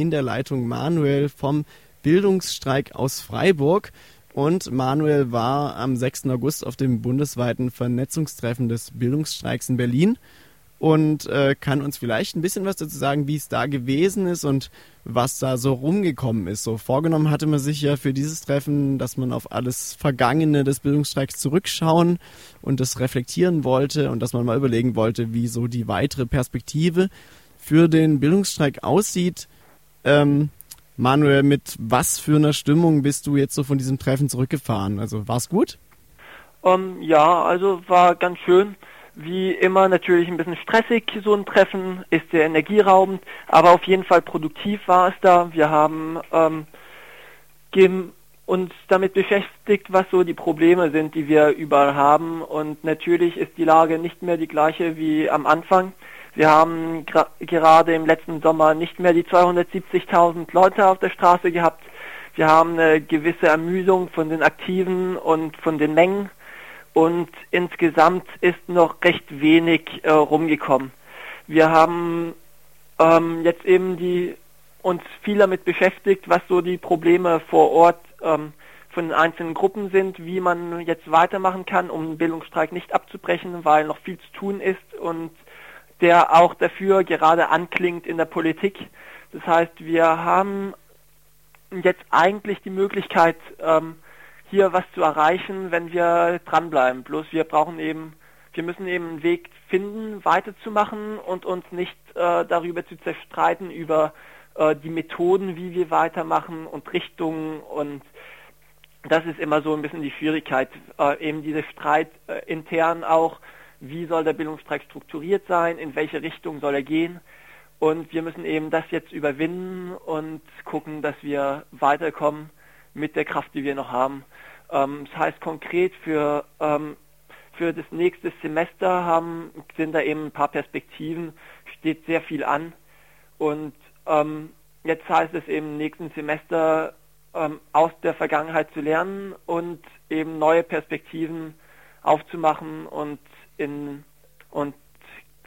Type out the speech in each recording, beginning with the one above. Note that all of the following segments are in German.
in der Leitung Manuel vom Bildungsstreik aus Freiburg. Und Manuel war am 6. August auf dem bundesweiten Vernetzungstreffen des Bildungsstreiks in Berlin und äh, kann uns vielleicht ein bisschen was dazu sagen, wie es da gewesen ist und was da so rumgekommen ist. So vorgenommen hatte man sich ja für dieses Treffen, dass man auf alles Vergangene des Bildungsstreiks zurückschauen und das reflektieren wollte und dass man mal überlegen wollte, wie so die weitere Perspektive für den Bildungsstreik aussieht. Ähm, Manuel, mit was für einer Stimmung bist du jetzt so von diesem Treffen zurückgefahren? Also war's gut? Um, ähm, ja, also war ganz schön wie immer natürlich ein bisschen stressig, so ein Treffen, ist sehr energieraubend, aber auf jeden Fall produktiv war es da. Wir haben ähm, uns damit beschäftigt, was so die Probleme sind, die wir überall haben. Und natürlich ist die Lage nicht mehr die gleiche wie am Anfang. Wir haben gerade im letzten Sommer nicht mehr die 270.000 Leute auf der Straße gehabt. Wir haben eine gewisse Ermüdung von den Aktiven und von den Mengen und insgesamt ist noch recht wenig äh, rumgekommen. Wir haben ähm, jetzt eben die uns viel damit beschäftigt, was so die Probleme vor Ort ähm, von den einzelnen Gruppen sind, wie man jetzt weitermachen kann, um den Bildungsstreik nicht abzubrechen, weil noch viel zu tun ist und der auch dafür gerade anklingt in der Politik. Das heißt, wir haben jetzt eigentlich die Möglichkeit, ähm, hier was zu erreichen, wenn wir dranbleiben. Bloß wir brauchen eben, wir müssen eben einen Weg finden, weiterzumachen und uns nicht äh, darüber zu zerstreiten über äh, die Methoden, wie wir weitermachen und Richtungen und das ist immer so ein bisschen die Schwierigkeit, äh, eben diese Streit äh, intern auch, wie soll der Bildungsstreik strukturiert sein, in welche Richtung soll er gehen. Und wir müssen eben das jetzt überwinden und gucken, dass wir weiterkommen mit der Kraft, die wir noch haben. Ähm, das heißt konkret für, ähm, für das nächste Semester haben, sind da eben ein paar Perspektiven, steht sehr viel an. Und ähm, jetzt heißt es eben nächsten Semester ähm, aus der Vergangenheit zu lernen und eben neue Perspektiven aufzumachen und in und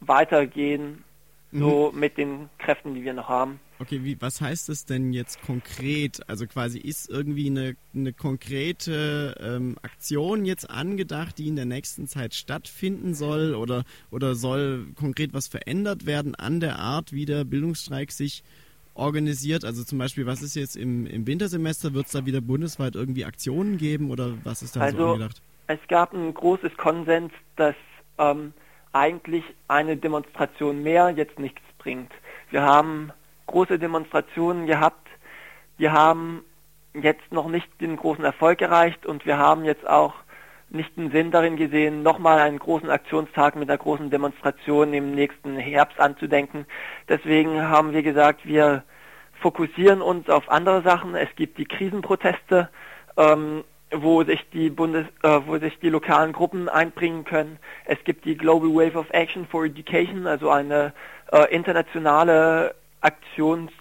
weitergehen, so mhm. mit den Kräften, die wir noch haben. Okay, wie, was heißt das denn jetzt konkret? Also quasi ist irgendwie eine, eine konkrete ähm, Aktion jetzt angedacht, die in der nächsten Zeit stattfinden soll oder, oder soll konkret was verändert werden an der Art, wie der Bildungsstreik sich organisiert? Also zum Beispiel, was ist jetzt im, im Wintersemester? Wird es da wieder bundesweit irgendwie Aktionen geben oder was ist da also, so angedacht? Es gab ein großes Konsens, dass ähm, eigentlich eine Demonstration mehr jetzt nichts bringt. Wir haben große Demonstrationen gehabt. Wir haben jetzt noch nicht den großen Erfolg erreicht und wir haben jetzt auch nicht den Sinn darin gesehen, nochmal einen großen Aktionstag mit einer großen Demonstration im nächsten Herbst anzudenken. Deswegen haben wir gesagt, wir fokussieren uns auf andere Sachen. Es gibt die Krisenproteste, ähm, wo sich die Bundes, äh, wo sich die lokalen Gruppen einbringen können. Es gibt die Global Wave of Action for Education, also eine äh, internationale Aktions,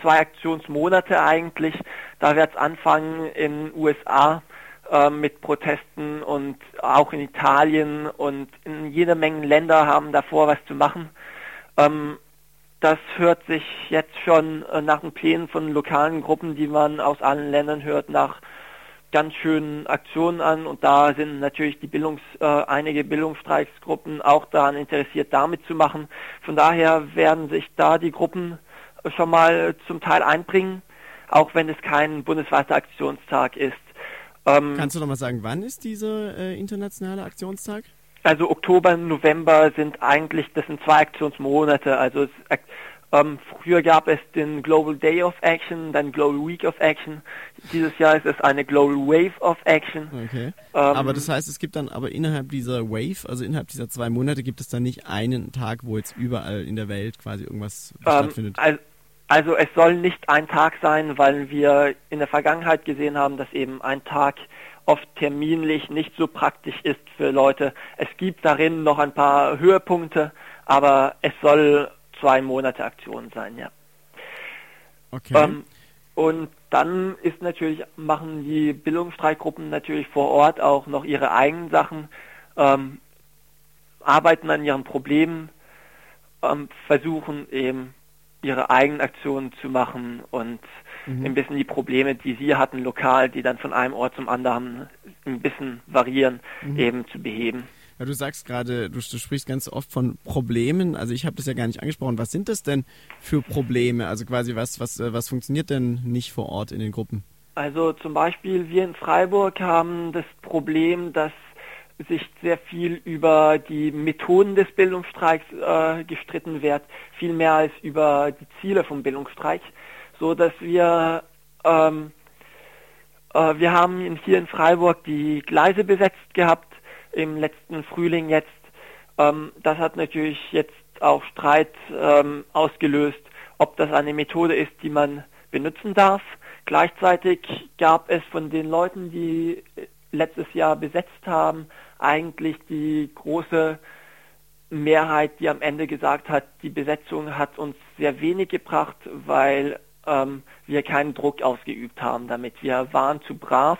zwei Aktionsmonate eigentlich. Da wird es anfangen in USA äh, mit Protesten und auch in Italien und in jeder Menge Länder haben davor was zu machen. Ähm, das hört sich jetzt schon äh, nach den Plänen von lokalen Gruppen, die man aus allen Ländern hört, nach ganz schönen Aktionen an und da sind natürlich die Bildungs, äh, einige Bildungsstreiksgruppen auch daran interessiert, damit zu machen. Von daher werden sich da die Gruppen schon mal zum Teil einbringen, auch wenn es kein bundesweiter Aktionstag ist. Ähm, Kannst du noch mal sagen, wann ist dieser äh, internationale Aktionstag? Also Oktober, November sind eigentlich, das sind zwei Aktionsmonate. Also es, ähm, früher gab es den Global Day of Action, dann Global Week of Action. Dieses Jahr ist es eine Global Wave of Action. Okay. Ähm, aber das heißt, es gibt dann aber innerhalb dieser Wave, also innerhalb dieser zwei Monate, gibt es dann nicht einen Tag, wo jetzt überall in der Welt quasi irgendwas ähm, stattfindet. Also, also es soll nicht ein Tag sein, weil wir in der Vergangenheit gesehen haben, dass eben ein Tag oft terminlich nicht so praktisch ist für Leute. Es gibt darin noch ein paar Höhepunkte, aber es soll zwei Monate Aktion sein, ja. Okay. Ähm, und dann ist natürlich, machen die Bildungsstreikgruppen natürlich vor Ort auch noch ihre eigenen Sachen, ähm, arbeiten an ihren Problemen, ähm, versuchen eben ihre eigenen Aktionen zu machen und mhm. ein bisschen die Probleme, die sie hatten lokal, die dann von einem Ort zum anderen ein bisschen variieren, mhm. eben zu beheben. Ja, du sagst gerade, du, du, sprichst ganz oft von Problemen. Also ich habe das ja gar nicht angesprochen. Was sind das denn für Probleme? Also quasi was, was, äh, was funktioniert denn nicht vor Ort in den Gruppen? Also zum Beispiel wir in Freiburg haben das Problem, dass sich sehr viel über die Methoden des Bildungsstreiks äh, gestritten wird, viel mehr als über die Ziele vom Bildungsstreik, so dass wir ähm, äh, wir haben hier in Freiburg die Gleise besetzt gehabt im letzten Frühling jetzt. Ähm, das hat natürlich jetzt auch Streit ähm, ausgelöst, ob das eine Methode ist, die man benutzen darf. Gleichzeitig gab es von den Leuten, die letztes Jahr besetzt haben, eigentlich die große Mehrheit, die am Ende gesagt hat, die Besetzung hat uns sehr wenig gebracht, weil ähm, wir keinen Druck ausgeübt haben damit. Wir waren zu brav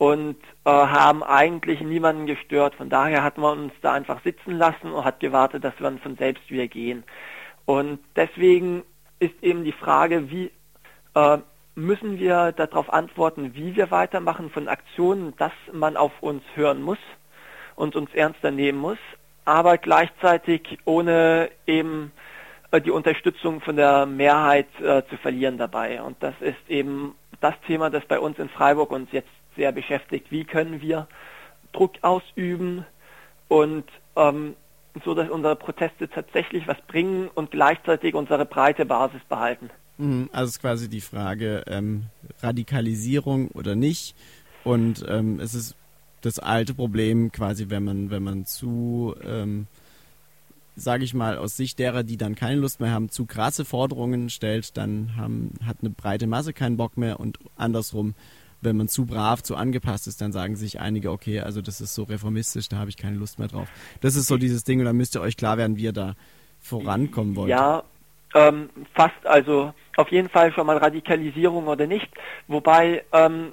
und äh, haben eigentlich niemanden gestört. Von daher hat man uns da einfach sitzen lassen und hat gewartet, dass wir von selbst wieder gehen. Und deswegen ist eben die Frage, wie äh, müssen wir darauf antworten, wie wir weitermachen von Aktionen, dass man auf uns hören muss und uns ernster nehmen muss, aber gleichzeitig ohne eben äh, die Unterstützung von der Mehrheit äh, zu verlieren dabei. Und das ist eben das Thema, das bei uns in Freiburg uns jetzt sehr beschäftigt. Wie können wir Druck ausüben und ähm, so, dass unsere Proteste tatsächlich was bringen und gleichzeitig unsere breite Basis behalten. Mhm, also ist quasi die Frage ähm, Radikalisierung oder nicht. Und ähm, es ist das alte Problem quasi, wenn man wenn man zu ähm, sage ich mal, aus Sicht derer, die dann keine Lust mehr haben, zu krasse Forderungen stellt, dann haben, hat eine breite Masse keinen Bock mehr und andersrum wenn man zu brav, zu angepasst ist, dann sagen sich einige, okay, also das ist so reformistisch, da habe ich keine Lust mehr drauf. Das ist so dieses Ding und dann müsst ihr euch klar werden, wie ihr da vorankommen wollt. Ja, ähm, fast, also auf jeden Fall schon mal Radikalisierung oder nicht. Wobei ähm,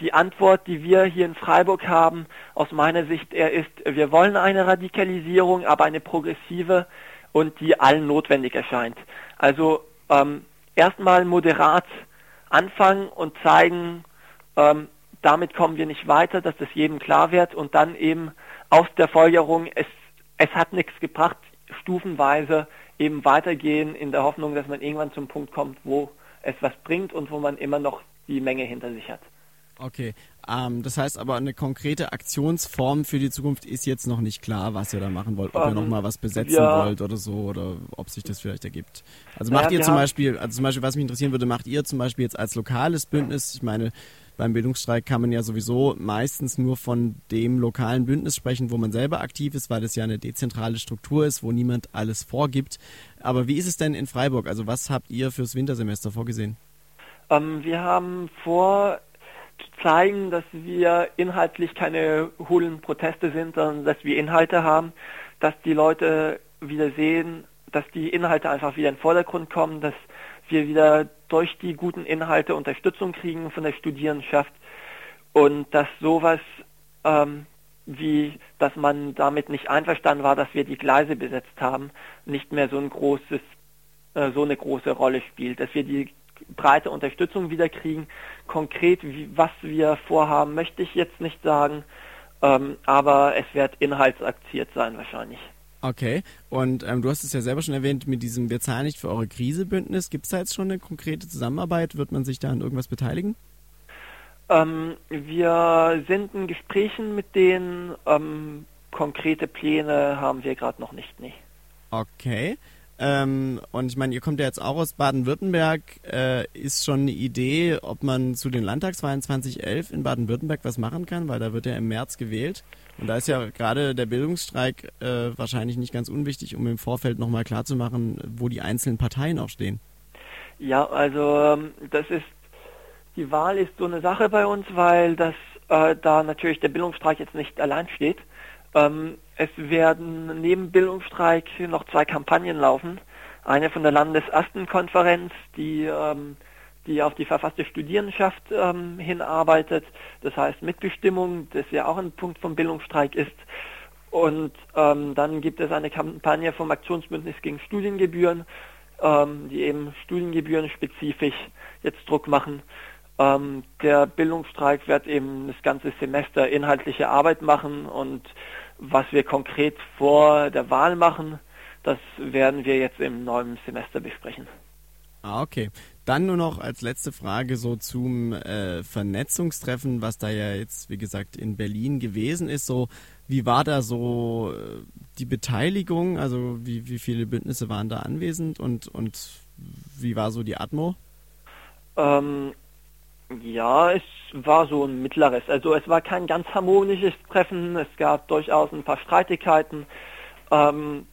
die Antwort, die wir hier in Freiburg haben, aus meiner Sicht eher ist, wir wollen eine Radikalisierung, aber eine progressive und die allen notwendig erscheint. Also ähm, erstmal moderat anfangen und zeigen, ähm, damit kommen wir nicht weiter, dass das jedem klar wird und dann eben aus der Folgerung, es, es hat nichts gebracht, stufenweise eben weitergehen in der Hoffnung, dass man irgendwann zum Punkt kommt, wo es was bringt und wo man immer noch die Menge hinter sich hat. Okay, ähm, das heißt aber eine konkrete Aktionsform für die Zukunft ist jetzt noch nicht klar, was ihr da machen wollt. Ob ähm, ihr nochmal was besetzen ja. wollt oder so oder ob sich das vielleicht ergibt. Also macht naja, ihr zum Beispiel, also zum Beispiel, was mich interessieren würde, macht ihr zum Beispiel jetzt als lokales Bündnis, ich meine, beim Bildungsstreik kann man ja sowieso meistens nur von dem lokalen Bündnis sprechen, wo man selber aktiv ist, weil es ja eine dezentrale Struktur ist, wo niemand alles vorgibt. Aber wie ist es denn in Freiburg? Also was habt ihr fürs Wintersemester vorgesehen? Ähm, wir haben vor zu zeigen, dass wir inhaltlich keine hohlen Proteste sind, sondern dass wir Inhalte haben, dass die Leute wieder sehen, dass die Inhalte einfach wieder in den Vordergrund kommen, dass wir wieder durch die guten Inhalte Unterstützung kriegen von der Studierendenschaft und dass sowas ähm, wie, dass man damit nicht einverstanden war, dass wir die Gleise besetzt haben, nicht mehr so ein großes, äh, so eine große Rolle spielt, dass wir die breite Unterstützung wieder kriegen. Konkret, wie, was wir vorhaben, möchte ich jetzt nicht sagen, ähm, aber es wird inhaltsaktiert sein wahrscheinlich. Okay, und ähm, du hast es ja selber schon erwähnt, mit diesem Wir zahlen nicht für eure Krise-Bündnis. Gibt es da jetzt schon eine konkrete Zusammenarbeit? Wird man sich da an irgendwas beteiligen? Ähm, wir sind in Gesprächen mit denen. Ähm, konkrete Pläne haben wir gerade noch nicht. Nee. Okay. Ähm, und ich meine, ihr kommt ja jetzt auch aus Baden-Württemberg. Äh, ist schon eine Idee, ob man zu den Landtagswahlen 2011 in Baden-Württemberg was machen kann? Weil da wird ja im März gewählt. Und da ist ja gerade der Bildungsstreik äh, wahrscheinlich nicht ganz unwichtig, um im Vorfeld nochmal klarzumachen, wo die einzelnen Parteien auch stehen. Ja, also ähm, das ist, die Wahl ist so eine Sache bei uns, weil das äh, da natürlich der Bildungsstreik jetzt nicht allein steht. Ähm, es werden neben Bildungsstreik noch zwei Kampagnen laufen. Eine von der Landesastenkonferenz, die ähm, die auf die verfasste Studierendenschaft ähm, hinarbeitet. Das heißt Mitbestimmung, das ja auch ein Punkt vom Bildungsstreik ist. Und ähm, dann gibt es eine Kampagne vom Aktionsbündnis gegen Studiengebühren. ähm, die eben Studiengebühren spezifisch jetzt Druck machen. Ähm, der Bildungsstreik wird eben das ganze Semester inhaltliche Arbeit machen und was wir konkret vor der Wahl machen, das werden wir jetzt im neuen Semester besprechen. Ah, okay. Dann nur noch als letzte Frage so zum äh, Vernetzungstreffen, was da ja jetzt, wie gesagt, in Berlin gewesen ist. So, wie war da so äh, die Beteiligung? Also wie, wie viele Bündnisse waren da anwesend und, und wie war so die Atmo? Ähm, ja, es war so ein mittleres. Also es war kein ganz harmonisches Treffen. Es gab durchaus ein paar Streitigkeiten. Ähm,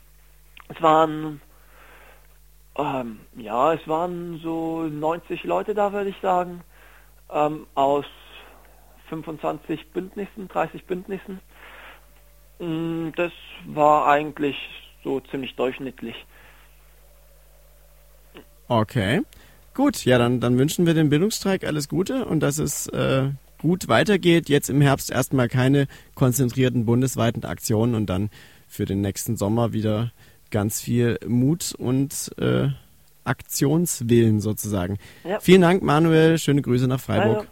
es waren ähm, ja, es waren so 90 Leute da, würde ich sagen, ähm, aus 25 Bündnissen, 30 Bündnissen. Mm, das war eigentlich so ziemlich durchschnittlich. Okay. Gut, ja, dann, dann wünschen wir dem Bildungsstreik alles Gute und dass es äh, gut weitergeht. Jetzt im Herbst erstmal keine konzentrierten bundesweiten Aktionen und dann für den nächsten Sommer wieder ganz viel Mut und äh, Aktionswillen sozusagen. Ja. Vielen Dank, Manuel. Schöne Grüße nach Freiburg. Also.